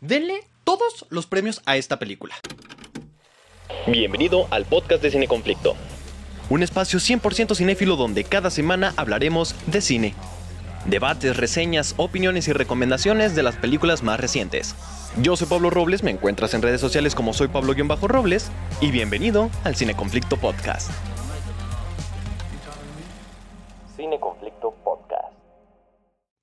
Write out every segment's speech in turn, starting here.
denle todos los premios a esta película. Bienvenido al podcast de Cine Conflicto. Un espacio 100% cinéfilo donde cada semana hablaremos de cine. Debates, reseñas, opiniones y recomendaciones de las películas más recientes. Yo soy Pablo Robles, me encuentras en redes sociales como soy Pablo-Robles y bienvenido al Cine Conflicto Podcast.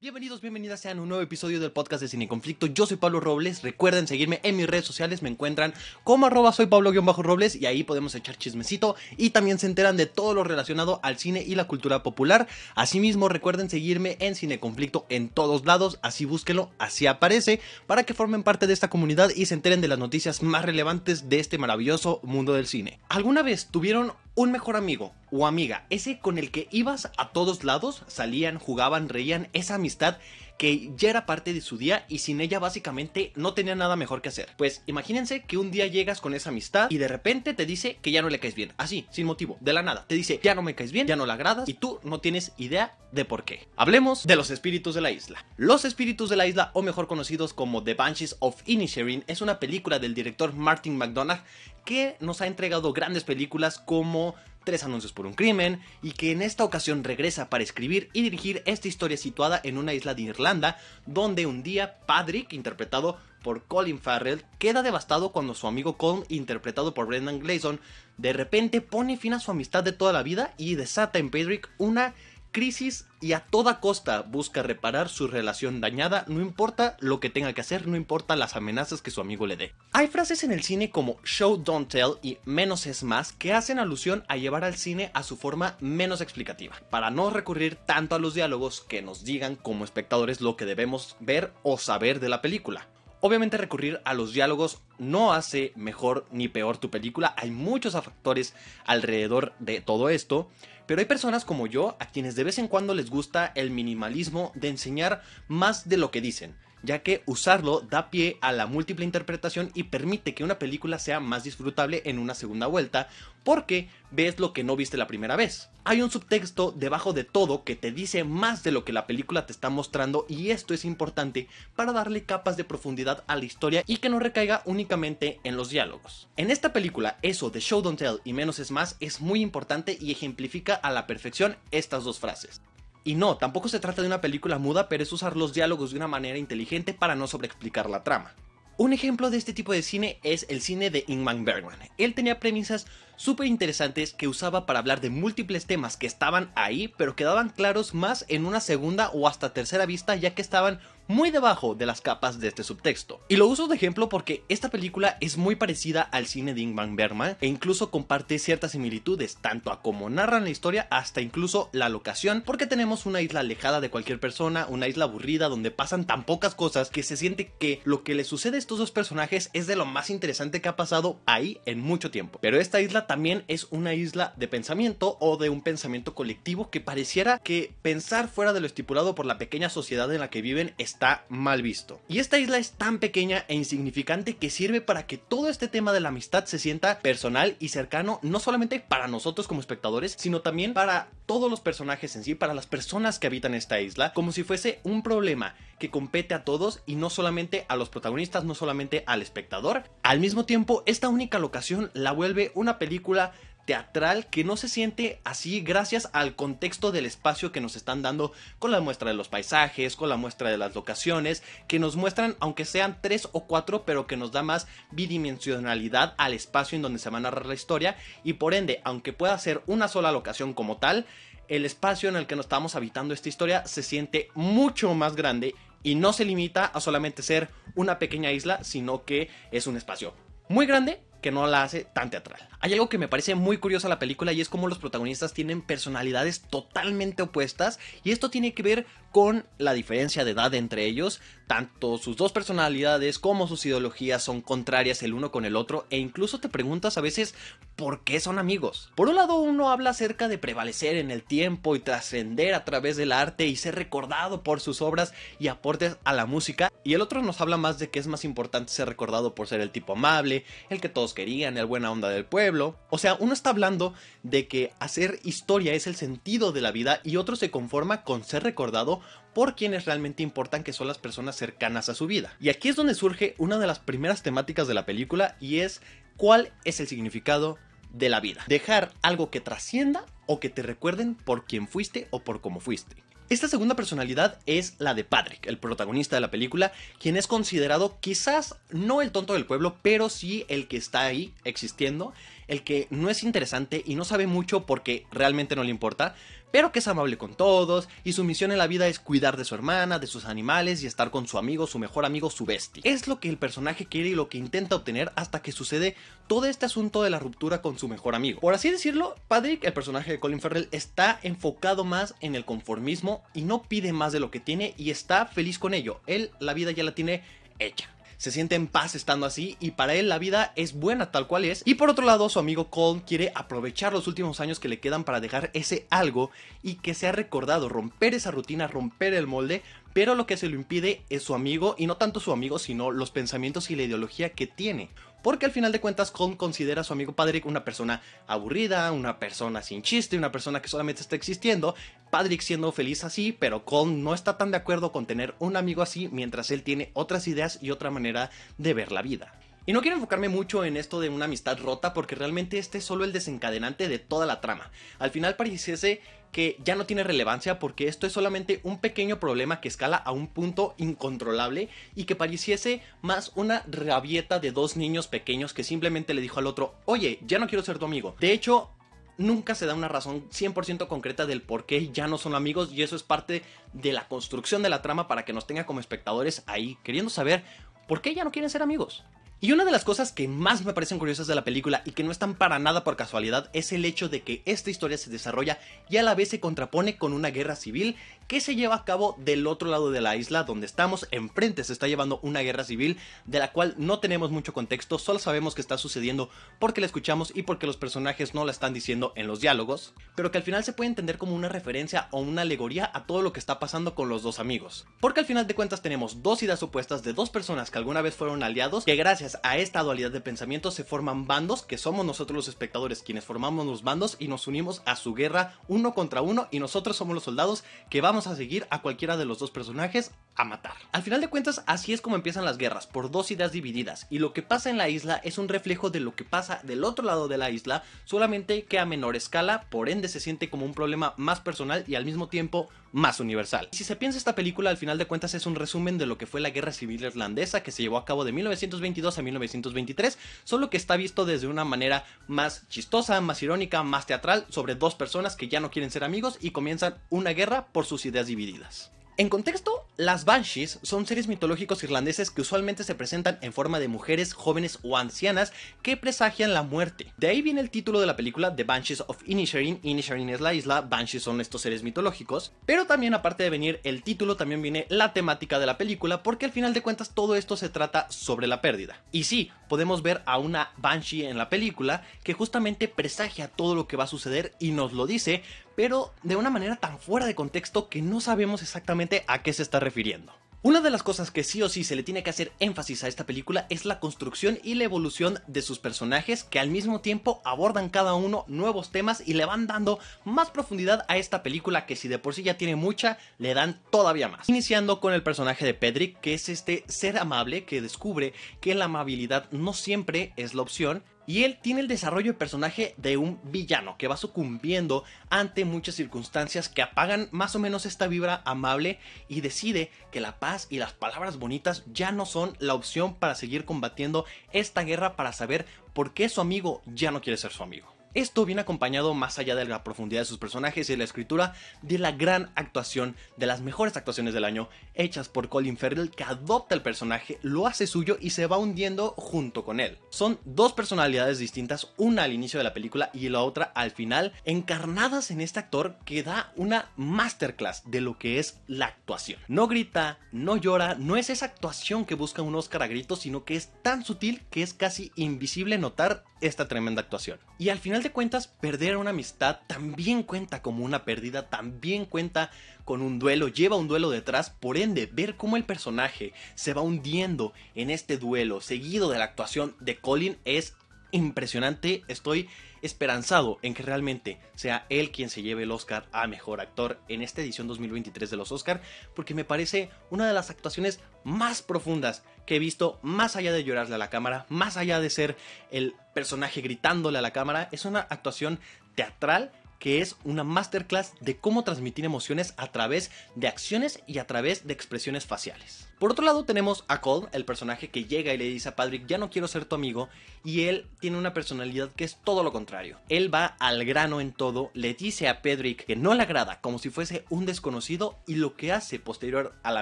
Bienvenidos, bienvenidas sean un nuevo episodio del podcast de Cine Conflicto. Yo soy Pablo Robles. Recuerden seguirme en mis redes sociales. Me encuentran como arroba soy Pablo-Robles y ahí podemos echar chismecito y también se enteran de todo lo relacionado al cine y la cultura popular. Asimismo, recuerden seguirme en Cine Conflicto en todos lados. Así búsquenlo, así aparece, para que formen parte de esta comunidad y se enteren de las noticias más relevantes de este maravilloso mundo del cine. ¿Alguna vez tuvieron un mejor amigo o amiga, ese con el que ibas a todos lados, salían, jugaban, reían, esa amistad que ya era parte de su día y sin ella básicamente no tenía nada mejor que hacer. Pues imagínense que un día llegas con esa amistad y de repente te dice que ya no le caes bien, así, sin motivo, de la nada. Te dice, ya no me caes bien, ya no la agradas y tú no tienes idea de por qué. Hablemos de los espíritus de la isla. Los espíritus de la isla, o mejor conocidos como The Banshees of Inisherin, es una película del director Martin McDonagh que nos ha entregado grandes películas como Tres anuncios por un crimen, y que en esta ocasión regresa para escribir y dirigir esta historia situada en una isla de Irlanda, donde un día Patrick, interpretado por Colin Farrell, queda devastado cuando su amigo Colm, interpretado por Brendan Gleeson, de repente pone fin a su amistad de toda la vida y desata en Patrick una crisis y a toda costa busca reparar su relación dañada, no importa lo que tenga que hacer, no importa las amenazas que su amigo le dé. Hay frases en el cine como show, don't tell y menos es más que hacen alusión a llevar al cine a su forma menos explicativa, para no recurrir tanto a los diálogos que nos digan como espectadores lo que debemos ver o saber de la película. Obviamente recurrir a los diálogos no hace mejor ni peor tu película, hay muchos factores alrededor de todo esto, pero hay personas como yo a quienes de vez en cuando les gusta el minimalismo de enseñar más de lo que dicen, ya que usarlo da pie a la múltiple interpretación y permite que una película sea más disfrutable en una segunda vuelta, porque ves lo que no viste la primera vez. Hay un subtexto debajo de todo que te dice más de lo que la película te está mostrando y esto es importante para darle capas de profundidad a la historia y que no recaiga únicamente en los diálogos. En esta película, eso de show don't tell y menos es más es muy importante y ejemplifica a la perfección estas dos frases. Y no, tampoco se trata de una película muda, pero es usar los diálogos de una manera inteligente para no sobreexplicar la trama. Un ejemplo de este tipo de cine es el cine de Ingmar Bergman. Él tenía premisas súper interesantes que usaba para hablar de múltiples temas que estaban ahí, pero quedaban claros más en una segunda o hasta tercera vista, ya que estaban muy debajo de las capas de este subtexto. Y lo uso de ejemplo porque esta película es muy parecida al cine de Ingmar Bergman e incluso comparte ciertas similitudes, tanto a cómo narran la historia hasta incluso la locación, porque tenemos una isla alejada de cualquier persona, una isla aburrida donde pasan tan pocas cosas que se siente que lo que le sucede a estos dos personajes es de lo más interesante que ha pasado ahí en mucho tiempo. Pero esta isla también es una isla de pensamiento o de un pensamiento colectivo que pareciera que pensar fuera de lo estipulado por la pequeña sociedad en la que viven está mal visto. Y esta isla es tan pequeña e insignificante que sirve para que todo este tema de la amistad se sienta personal y cercano, no solamente para nosotros como espectadores, sino también para todos los personajes en sí, para las personas que habitan esta isla, como si fuese un problema que compete a todos y no solamente a los protagonistas, no solamente al espectador. Al mismo tiempo, esta única locación la vuelve una película teatral que no se siente así gracias al contexto del espacio que nos están dando con la muestra de los paisajes, con la muestra de las locaciones, que nos muestran, aunque sean tres o cuatro, pero que nos da más bidimensionalidad al espacio en donde se va a narrar la historia. Y por ende, aunque pueda ser una sola locación como tal, el espacio en el que nos estamos habitando esta historia se siente mucho más grande y no se limita a solamente ser una pequeña isla, sino que es un espacio muy grande que no la hace tan teatral. Hay algo que me parece muy curioso a la película y es como los protagonistas tienen personalidades totalmente opuestas y esto tiene que ver con la diferencia de edad entre ellos, tanto sus dos personalidades como sus ideologías son contrarias el uno con el otro e incluso te preguntas a veces por qué son amigos. Por un lado uno habla acerca de prevalecer en el tiempo y trascender a través del arte y ser recordado por sus obras y aportes a la música y el otro nos habla más de que es más importante ser recordado por ser el tipo amable, el que todos querían, el buena onda del pueblo. O sea, uno está hablando de que hacer historia es el sentido de la vida y otro se conforma con ser recordado por quienes realmente importan, que son las personas cercanas a su vida. Y aquí es donde surge una de las primeras temáticas de la película y es cuál es el significado de la vida. Dejar algo que trascienda o que te recuerden por quién fuiste o por cómo fuiste. Esta segunda personalidad es la de Patrick, el protagonista de la película, quien es considerado quizás no el tonto del pueblo, pero sí el que está ahí existiendo, el que no es interesante y no sabe mucho porque realmente no le importa, pero que es amable con todos y su misión en la vida es cuidar de su hermana, de sus animales y estar con su amigo, su mejor amigo, su bestie. Es lo que el personaje quiere y lo que intenta obtener hasta que sucede todo este asunto de la ruptura con su mejor amigo. Por así decirlo, Patrick, el personaje de Colin Farrell, está enfocado más en el conformismo y no pide más de lo que tiene y está feliz con ello. Él la vida ya la tiene hecha se siente en paz estando así y para él la vida es buena tal cual es. Y por otro lado, su amigo Colm quiere aprovechar los últimos años que le quedan para dejar ese algo y que se ha recordado, romper esa rutina, romper el molde pero lo que se lo impide es su amigo, y no tanto su amigo, sino los pensamientos y la ideología que tiene. Porque al final de cuentas, Colm considera a su amigo Patrick una persona aburrida, una persona sin chiste, una persona que solamente está existiendo. Patrick siendo feliz así, pero Colm no está tan de acuerdo con tener un amigo así mientras él tiene otras ideas y otra manera de ver la vida. Y no quiero enfocarme mucho en esto de una amistad rota porque realmente este es solo el desencadenante de toda la trama. Al final pareciese que ya no tiene relevancia porque esto es solamente un pequeño problema que escala a un punto incontrolable y que pareciese más una rabieta de dos niños pequeños que simplemente le dijo al otro, oye, ya no quiero ser tu amigo. De hecho, nunca se da una razón 100% concreta del por qué ya no son amigos y eso es parte de la construcción de la trama para que nos tenga como espectadores ahí queriendo saber por qué ya no quieren ser amigos. Y una de las cosas que más me parecen curiosas de la película y que no están para nada por casualidad es el hecho de que esta historia se desarrolla y a la vez se contrapone con una guerra civil que se lleva a cabo del otro lado de la isla donde estamos enfrente se está llevando una guerra civil de la cual no tenemos mucho contexto, solo sabemos que está sucediendo porque la escuchamos y porque los personajes no la están diciendo en los diálogos, pero que al final se puede entender como una referencia o una alegoría a todo lo que está pasando con los dos amigos. Porque al final de cuentas tenemos dos ideas opuestas de dos personas que alguna vez fueron aliados que gracias a esta dualidad de pensamiento se forman bandos que somos nosotros los espectadores quienes formamos los bandos y nos unimos a su guerra uno contra uno y nosotros somos los soldados que vamos a seguir a cualquiera de los dos personajes a matar. Al final de cuentas, así es como empiezan las guerras, por dos ideas divididas, y lo que pasa en la isla es un reflejo de lo que pasa del otro lado de la isla, solamente que a menor escala, por ende se siente como un problema más personal y al mismo tiempo más universal. Si se piensa esta película, al final de cuentas es un resumen de lo que fue la guerra civil irlandesa que se llevó a cabo de 1922 a 1923, solo que está visto desde una manera más chistosa, más irónica, más teatral, sobre dos personas que ya no quieren ser amigos y comienzan una guerra por sus ideas divididas. En contexto, las Banshees son seres mitológicos irlandeses que usualmente se presentan en forma de mujeres jóvenes o ancianas que presagian la muerte. De ahí viene el título de la película The Banshees of Inisherin. Inisherin es la isla, Banshees son estos seres mitológicos. Pero también aparte de venir el título, también viene la temática de la película porque al final de cuentas todo esto se trata sobre la pérdida. Y sí, podemos ver a una Banshee en la película que justamente presagia todo lo que va a suceder y nos lo dice, pero de una manera tan fuera de contexto que no sabemos exactamente a qué se está refiriendo. Una de las cosas que sí o sí se le tiene que hacer énfasis a esta película es la construcción y la evolución de sus personajes que al mismo tiempo abordan cada uno nuevos temas y le van dando más profundidad a esta película que si de por sí ya tiene mucha, le dan todavía más. Iniciando con el personaje de Pedrick, que es este ser amable que descubre que la amabilidad no siempre es la opción y él tiene el desarrollo de personaje de un villano que va sucumbiendo ante muchas circunstancias que apagan más o menos esta vibra amable y decide que la paz y las palabras bonitas ya no son la opción para seguir combatiendo esta guerra para saber por qué su amigo ya no quiere ser su amigo. Esto viene acompañado más allá de la profundidad de sus personajes y de la escritura de la gran actuación, de las mejores actuaciones del año, hechas por Colin Farrell que adopta el personaje, lo hace suyo y se va hundiendo junto con él. Son dos personalidades distintas, una al inicio de la película y la otra al final, encarnadas en este actor que da una masterclass de lo que es la actuación. No grita, no llora, no es esa actuación que busca un Oscar a gritos, sino que es tan sutil que es casi invisible notar esta tremenda actuación. Y al final de cuentas, perder una amistad también cuenta como una pérdida, también cuenta con un duelo, lleva un duelo detrás, por ende, ver cómo el personaje se va hundiendo en este duelo, seguido de la actuación de Colin, es impresionante. Estoy esperanzado en que realmente sea él quien se lleve el Oscar a Mejor Actor en esta edición 2023 de los Oscar, porque me parece una de las actuaciones más profundas que he visto, más allá de llorarle a la cámara, más allá de ser el personaje gritándole a la cámara, es una actuación teatral que es una masterclass de cómo transmitir emociones a través de acciones y a través de expresiones faciales. Por otro lado tenemos a Colm, el personaje que llega y le dice a Patrick, ya no quiero ser tu amigo, y él tiene una personalidad que es todo lo contrario. Él va al grano en todo, le dice a Patrick que no le agrada como si fuese un desconocido y lo que hace posterior a la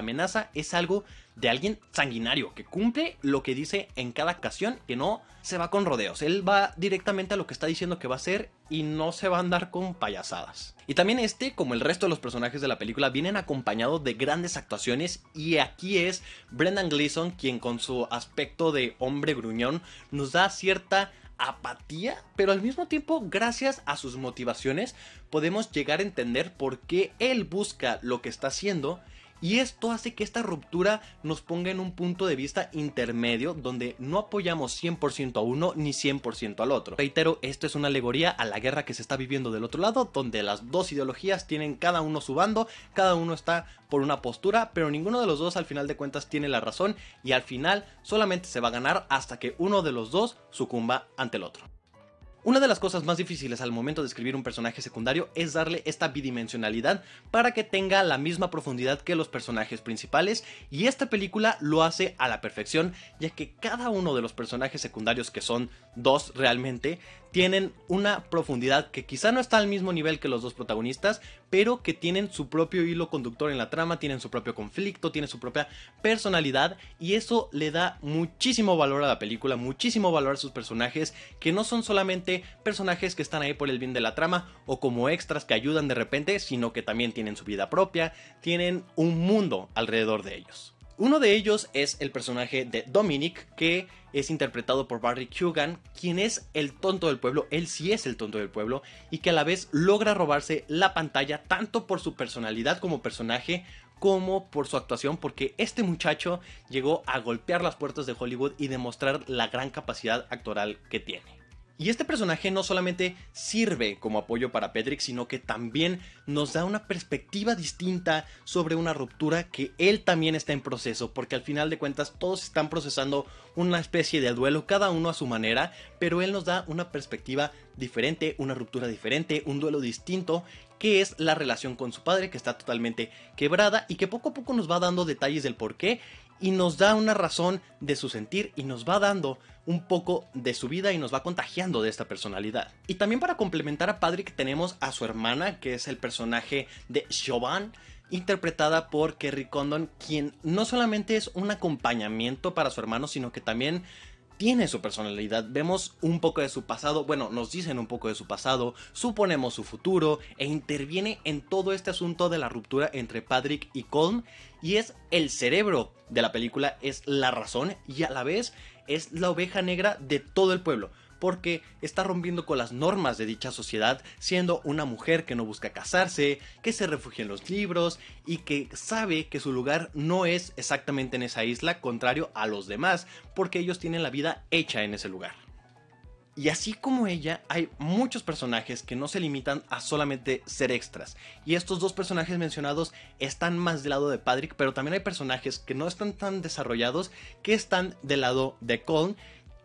amenaza es algo de alguien sanguinario, que cumple lo que dice en cada ocasión, que no se va con rodeos. Él va directamente a lo que está diciendo que va a hacer y no se va a andar con payasadas. Y también este, como el resto de los personajes de la película, vienen acompañados de grandes actuaciones. Y aquí es Brendan Gleeson quien con su aspecto de hombre gruñón nos da cierta apatía, pero al mismo tiempo, gracias a sus motivaciones, podemos llegar a entender por qué él busca lo que está haciendo y esto hace que esta ruptura nos ponga en un punto de vista intermedio donde no apoyamos 100% a uno ni 100% al otro. Reitero, esto es una alegoría a la guerra que se está viviendo del otro lado, donde las dos ideologías tienen cada uno su bando, cada uno está por una postura, pero ninguno de los dos al final de cuentas tiene la razón y al final solamente se va a ganar hasta que uno de los dos sucumba ante el otro. Una de las cosas más difíciles al momento de escribir un personaje secundario es darle esta bidimensionalidad para que tenga la misma profundidad que los personajes principales y esta película lo hace a la perfección ya que cada uno de los personajes secundarios que son dos realmente tienen una profundidad que quizá no está al mismo nivel que los dos protagonistas, pero que tienen su propio hilo conductor en la trama, tienen su propio conflicto, tienen su propia personalidad y eso le da muchísimo valor a la película, muchísimo valor a sus personajes, que no son solamente personajes que están ahí por el bien de la trama o como extras que ayudan de repente, sino que también tienen su vida propia, tienen un mundo alrededor de ellos. Uno de ellos es el personaje de Dominic, que es interpretado por Barry Kugan, quien es el tonto del pueblo, él sí es el tonto del pueblo, y que a la vez logra robarse la pantalla tanto por su personalidad como personaje, como por su actuación, porque este muchacho llegó a golpear las puertas de Hollywood y demostrar la gran capacidad actoral que tiene. Y este personaje no solamente sirve como apoyo para Pedrick, sino que también nos da una perspectiva distinta sobre una ruptura que él también está en proceso, porque al final de cuentas todos están procesando una especie de duelo, cada uno a su manera, pero él nos da una perspectiva diferente, una ruptura diferente, un duelo distinto, que es la relación con su padre, que está totalmente quebrada y que poco a poco nos va dando detalles del por qué y nos da una razón de su sentir y nos va dando un poco de su vida y nos va contagiando de esta personalidad. Y también para complementar a Patrick tenemos a su hermana, que es el personaje de Siobhan, interpretada por Kerry Condon, quien no solamente es un acompañamiento para su hermano, sino que también tiene su personalidad, vemos un poco de su pasado, bueno, nos dicen un poco de su pasado, suponemos su futuro e interviene en todo este asunto de la ruptura entre Patrick y Colm y es el cerebro de la película, es la razón y a la vez es la oveja negra de todo el pueblo porque está rompiendo con las normas de dicha sociedad, siendo una mujer que no busca casarse, que se refugia en los libros y que sabe que su lugar no es exactamente en esa isla, contrario a los demás, porque ellos tienen la vida hecha en ese lugar. Y así como ella, hay muchos personajes que no se limitan a solamente ser extras. Y estos dos personajes mencionados están más del lado de Patrick, pero también hay personajes que no están tan desarrollados que están del lado de Colm,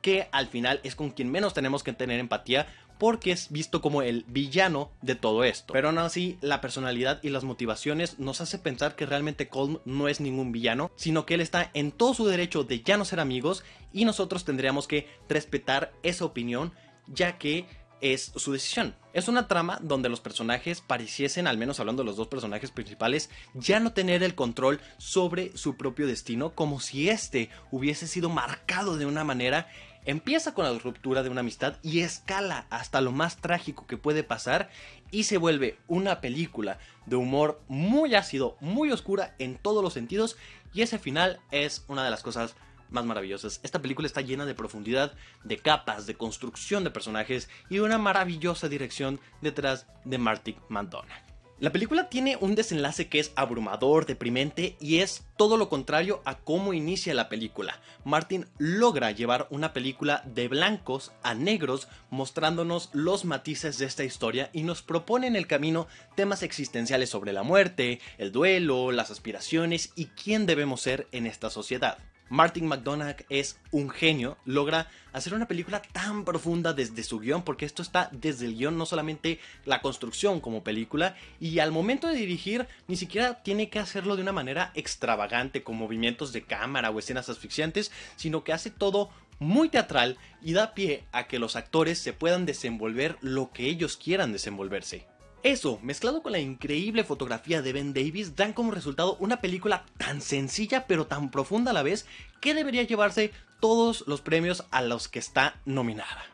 que al final es con quien menos tenemos que tener empatía porque es visto como el villano de todo esto. Pero aún así, la personalidad y las motivaciones nos hace pensar que realmente Colm no es ningún villano, sino que él está en todo su derecho de ya no ser amigos y nosotros tendríamos que respetar esa opinión, ya que es su decisión. Es una trama donde los personajes pareciesen, al menos hablando de los dos personajes principales, ya no tener el control sobre su propio destino, como si éste hubiese sido marcado de una manera Empieza con la ruptura de una amistad y escala hasta lo más trágico que puede pasar y se vuelve una película de humor muy ácido, muy oscura en todos los sentidos y ese final es una de las cosas más maravillosas. Esta película está llena de profundidad, de capas, de construcción de personajes y una maravillosa dirección detrás de Marty McDonagh. La película tiene un desenlace que es abrumador, deprimente y es todo lo contrario a cómo inicia la película. Martin logra llevar una película de blancos a negros mostrándonos los matices de esta historia y nos propone en el camino temas existenciales sobre la muerte, el duelo, las aspiraciones y quién debemos ser en esta sociedad. Martin McDonagh es un genio, logra hacer una película tan profunda desde su guion, porque esto está desde el guion, no solamente la construcción como película, y al momento de dirigir ni siquiera tiene que hacerlo de una manera extravagante, con movimientos de cámara o escenas asfixiantes, sino que hace todo muy teatral y da pie a que los actores se puedan desenvolver lo que ellos quieran desenvolverse. Eso, mezclado con la increíble fotografía de Ben Davis, dan como resultado una película tan sencilla pero tan profunda a la vez que debería llevarse todos los premios a los que está nominada.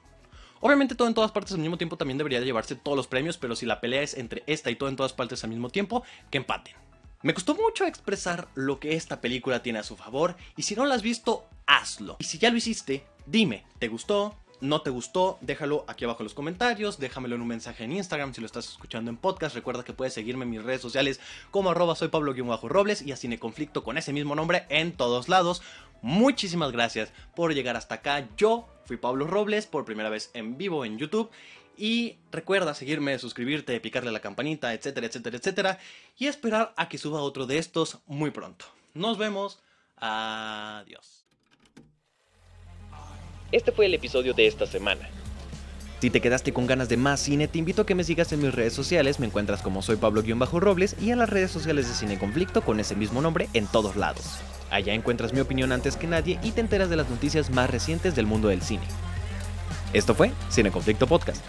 Obviamente todo en todas partes al mismo tiempo también debería llevarse todos los premios, pero si la pelea es entre esta y todo en todas partes al mismo tiempo, que empaten. Me costó mucho expresar lo que esta película tiene a su favor, y si no la has visto, hazlo. Y si ya lo hiciste, dime, ¿te gustó? No te gustó, déjalo aquí abajo en los comentarios, déjamelo en un mensaje en Instagram si lo estás escuchando en podcast. Recuerda que puedes seguirme en mis redes sociales como arroba soy Pablo-Robles y así Conflicto con ese mismo nombre en todos lados. Muchísimas gracias por llegar hasta acá. Yo fui Pablo Robles por primera vez en vivo en YouTube. Y recuerda seguirme, suscribirte, picarle a la campanita, etcétera, etcétera, etcétera. Y esperar a que suba otro de estos muy pronto. Nos vemos. Adiós. Este fue el episodio de esta semana. Si te quedaste con ganas de más cine, te invito a que me sigas en mis redes sociales, me encuentras como soy Pablo-Robles y en las redes sociales de Cine Conflicto con ese mismo nombre en todos lados. Allá encuentras mi opinión antes que nadie y te enteras de las noticias más recientes del mundo del cine. Esto fue Cine Conflicto Podcast.